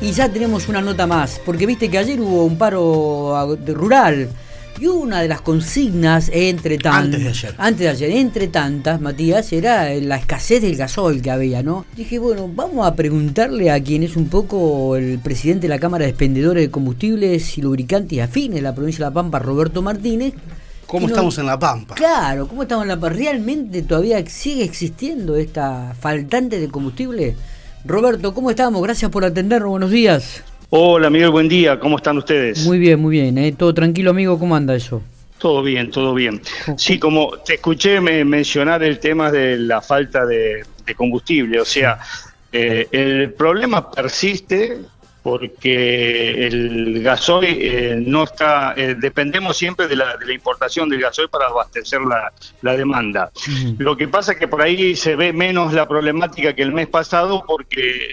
Y ya tenemos una nota más, porque viste que ayer hubo un paro rural. Y una de las consignas entre tantas. Antes de ayer. Antes de ayer, entre tantas, Matías, era la escasez del gasoil que había, ¿no? Dije, bueno, vamos a preguntarle a quien es un poco el presidente de la Cámara de Expendedores de Combustibles y Lubricantes afines de la provincia de La Pampa, Roberto Martínez. ¿Cómo estamos en La Pampa? Claro, ¿cómo estamos en La Pampa? ¿Realmente todavía sigue existiendo esta faltante de combustible? Roberto, ¿cómo estamos? Gracias por atendernos, buenos días. Hola Miguel, buen día, ¿cómo están ustedes? Muy bien, muy bien, ¿eh? todo tranquilo amigo, ¿cómo anda eso? Todo bien, todo bien. Sí, como te escuché mencionar el tema de la falta de, combustible, o sea, eh, el problema persiste, porque el gasoil eh, no está, eh, dependemos siempre de la, de la, importación del gasoil para abastecer la, la demanda. Lo que pasa es que por ahí se ve menos la problemática que el mes pasado porque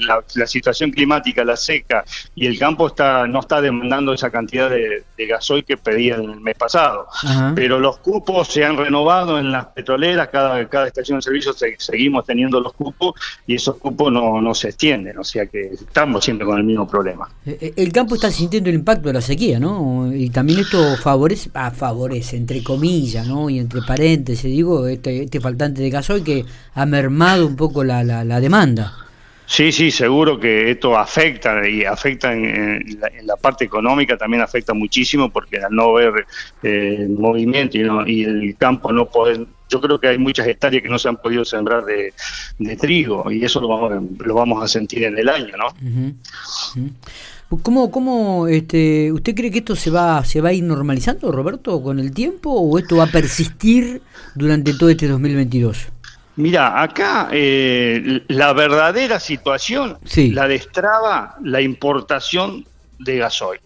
la, la, situación climática, la seca y el campo está no está demandando esa cantidad de, de gasoil que pedían el mes pasado. Pero los cupos se han renovado en las petroleras, cada, cada estación de servicio seguimos teniendo los cupos y esos cupos no, no se extienden, o sea que estamos siempre con el mismo problema. Eh, eh, el campo está sintiendo el impacto de la sequía, ¿no? Y también esto favorece, ah, favorece, entre comillas, ¿no? Y entre paréntesis, digo, este, este faltante de gasoil que ha mermado un poco la, la, demanda. Sí, sí, seguro que esto afecta y afecta en, la, parte económica, también afecta muchísimo porque al no ver eh, movimiento y, no, y el campo no poder yo creo que hay muchas hectáreas que no se han podido sembrar de, trigo y eso lo vamos, lo vamos a sentir en el año, ¿no? ¿Cómo, cómo este, usted cree que esto se va, se va a ir normalizando, Roberto, con el tiempo o esto va a persistir durante todo este 2022? Mira, acá eh, la verdadera situación la destraba la importación de gasoil.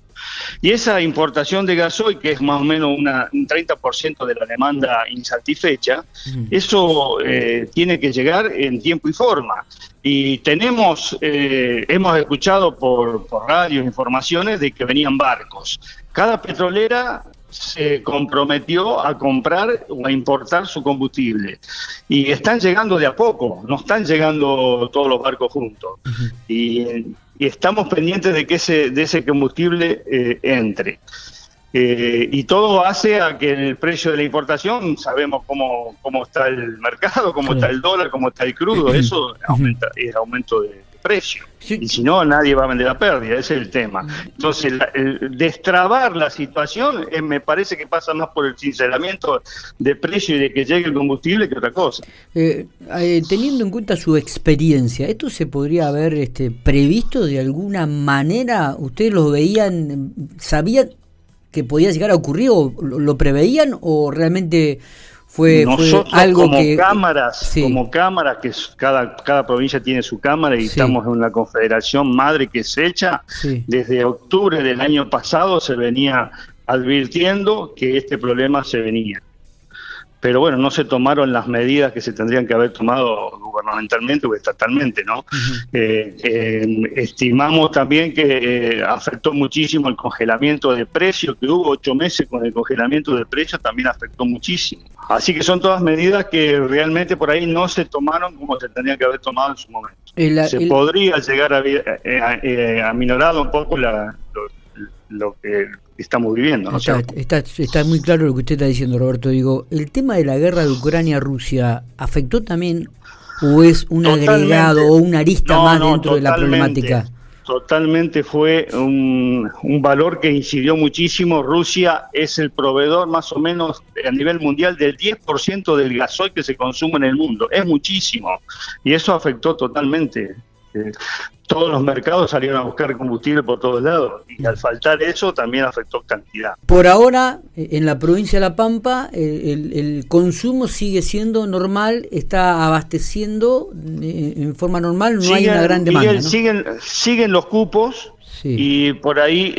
Y esa importación de gasoil, que es más o menos una, un 30% de la demanda insatisfecha, eso eh, tiene que llegar en tiempo y forma. Y tenemos, eh, hemos escuchado por, por radio informaciones de que venían barcos. Cada petrolera se comprometió a comprar o a importar su combustible. Y están llegando de a poco, no están llegando todos los barcos juntos. y, estamos pendientes de que ese, de ese combustible eh, entre. Eh, y todo hace a que el precio de la importación, sabemos cómo, cómo está el mercado, cómo está el dólar, cómo está el crudo, eso aumenta, es aumento de, precio. Y si no, nadie va a vender a pérdida, ese es el tema. Entonces, el, destrabar la situación eh, me parece que pasa más por el sinceramiento de precio y de que llegue el combustible que otra cosa. Eh, eh, teniendo en cuenta su experiencia, ¿esto se podría haber este, previsto de alguna manera? ¿Ustedes lo veían, sabían que podía llegar a ocurrir o lo preveían o realmente fue, algo como que cámaras como cámaras que cada cada provincia tiene su cámara y estamos en una confederación madre que se echa desde octubre del año pasado se venía advirtiendo que este problema se venía pero bueno, no se tomaron las medidas que se tendrían que haber tomado gubernamentalmente o estatalmente, ¿no? Eh, eh, estimamos también que eh, afectó muchísimo el congelamiento de precios, que hubo ocho meses con el congelamiento de precios, también afectó muchísimo. Así que son todas medidas que realmente por ahí no se tomaron como se tendrían que haber tomado en su momento. se podría llegar a, a, minorar un poco la, lo que estamos viviendo. ¿no? Está, está, está, muy claro lo que usted está diciendo, Roberto. Digo, ¿el tema de la guerra de Ucrania-Rusia afectó también o es un agregado o una arista más dentro de la problemática? Totalmente fue un, un, valor que incidió muchísimo. Rusia es el proveedor más o menos a nivel mundial del 10% del gasoil que se consume en el mundo. Es muchísimo. Y eso afectó totalmente todos los mercados salieron a buscar combustible por todos lados y al faltar eso también afectó cantidad. Por ahora, eh, en la provincia de La Pampa, eh, el, consumo sigue siendo normal, está abasteciendo eh, en forma normal, no hay una gran demanda. siguen, siguen los cupos, Y por ahí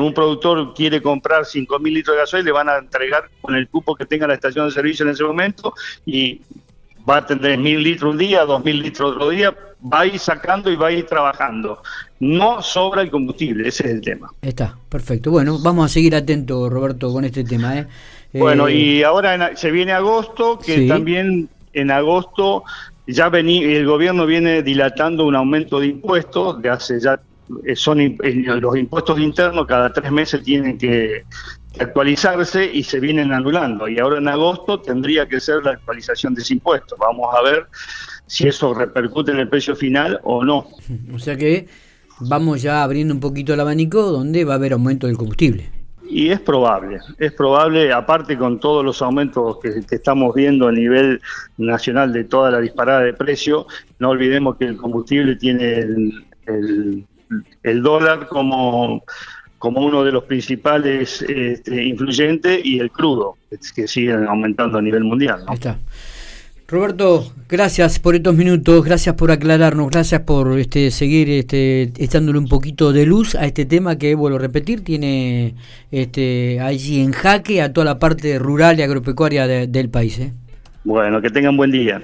un productor quiere comprar 5.000 litros de gasoil, le van a entregar con el cupo que tenga la estación de servicio en ese momento y va a tener mil litros un día, dos mil litros otro día, va a ir sacando y va a ir trabajando. No sobra el combustible, ese es el tema. Está, perfecto. Bueno, vamos a seguir atentos, Roberto, con este tema. ¿eh? Bueno, eh, y ahora se viene agosto, que también en agosto ya vení, el gobierno viene dilatando un aumento de impuestos de hace ya eh, son los impuestos internos cada tres meses tienen que actualizarse y se vienen anulando. Y ahora en agosto tendría que ser la actualización de ese impuesto. Vamos a ver si eso repercute en el precio final o no. O sea que vamos ya abriendo un poquito el abanico donde va a haber aumento del combustible. Y es probable, es probable, aparte con todos los aumentos que, estamos viendo a nivel nacional de toda la disparada de precio, no olvidemos que el combustible tiene el, el, dólar como, como uno de los principales este, influyentes y el crudo, que siguen aumentando a nivel mundial. Ahí está. Roberto, gracias por estos minutos, gracias por aclararnos, gracias por este, seguir este, echándole un poquito de luz a este tema que, vuelvo a repetir, tiene este, allí en jaque a toda la parte rural y agropecuaria del país. ¿eh? Bueno, que tengan buen día.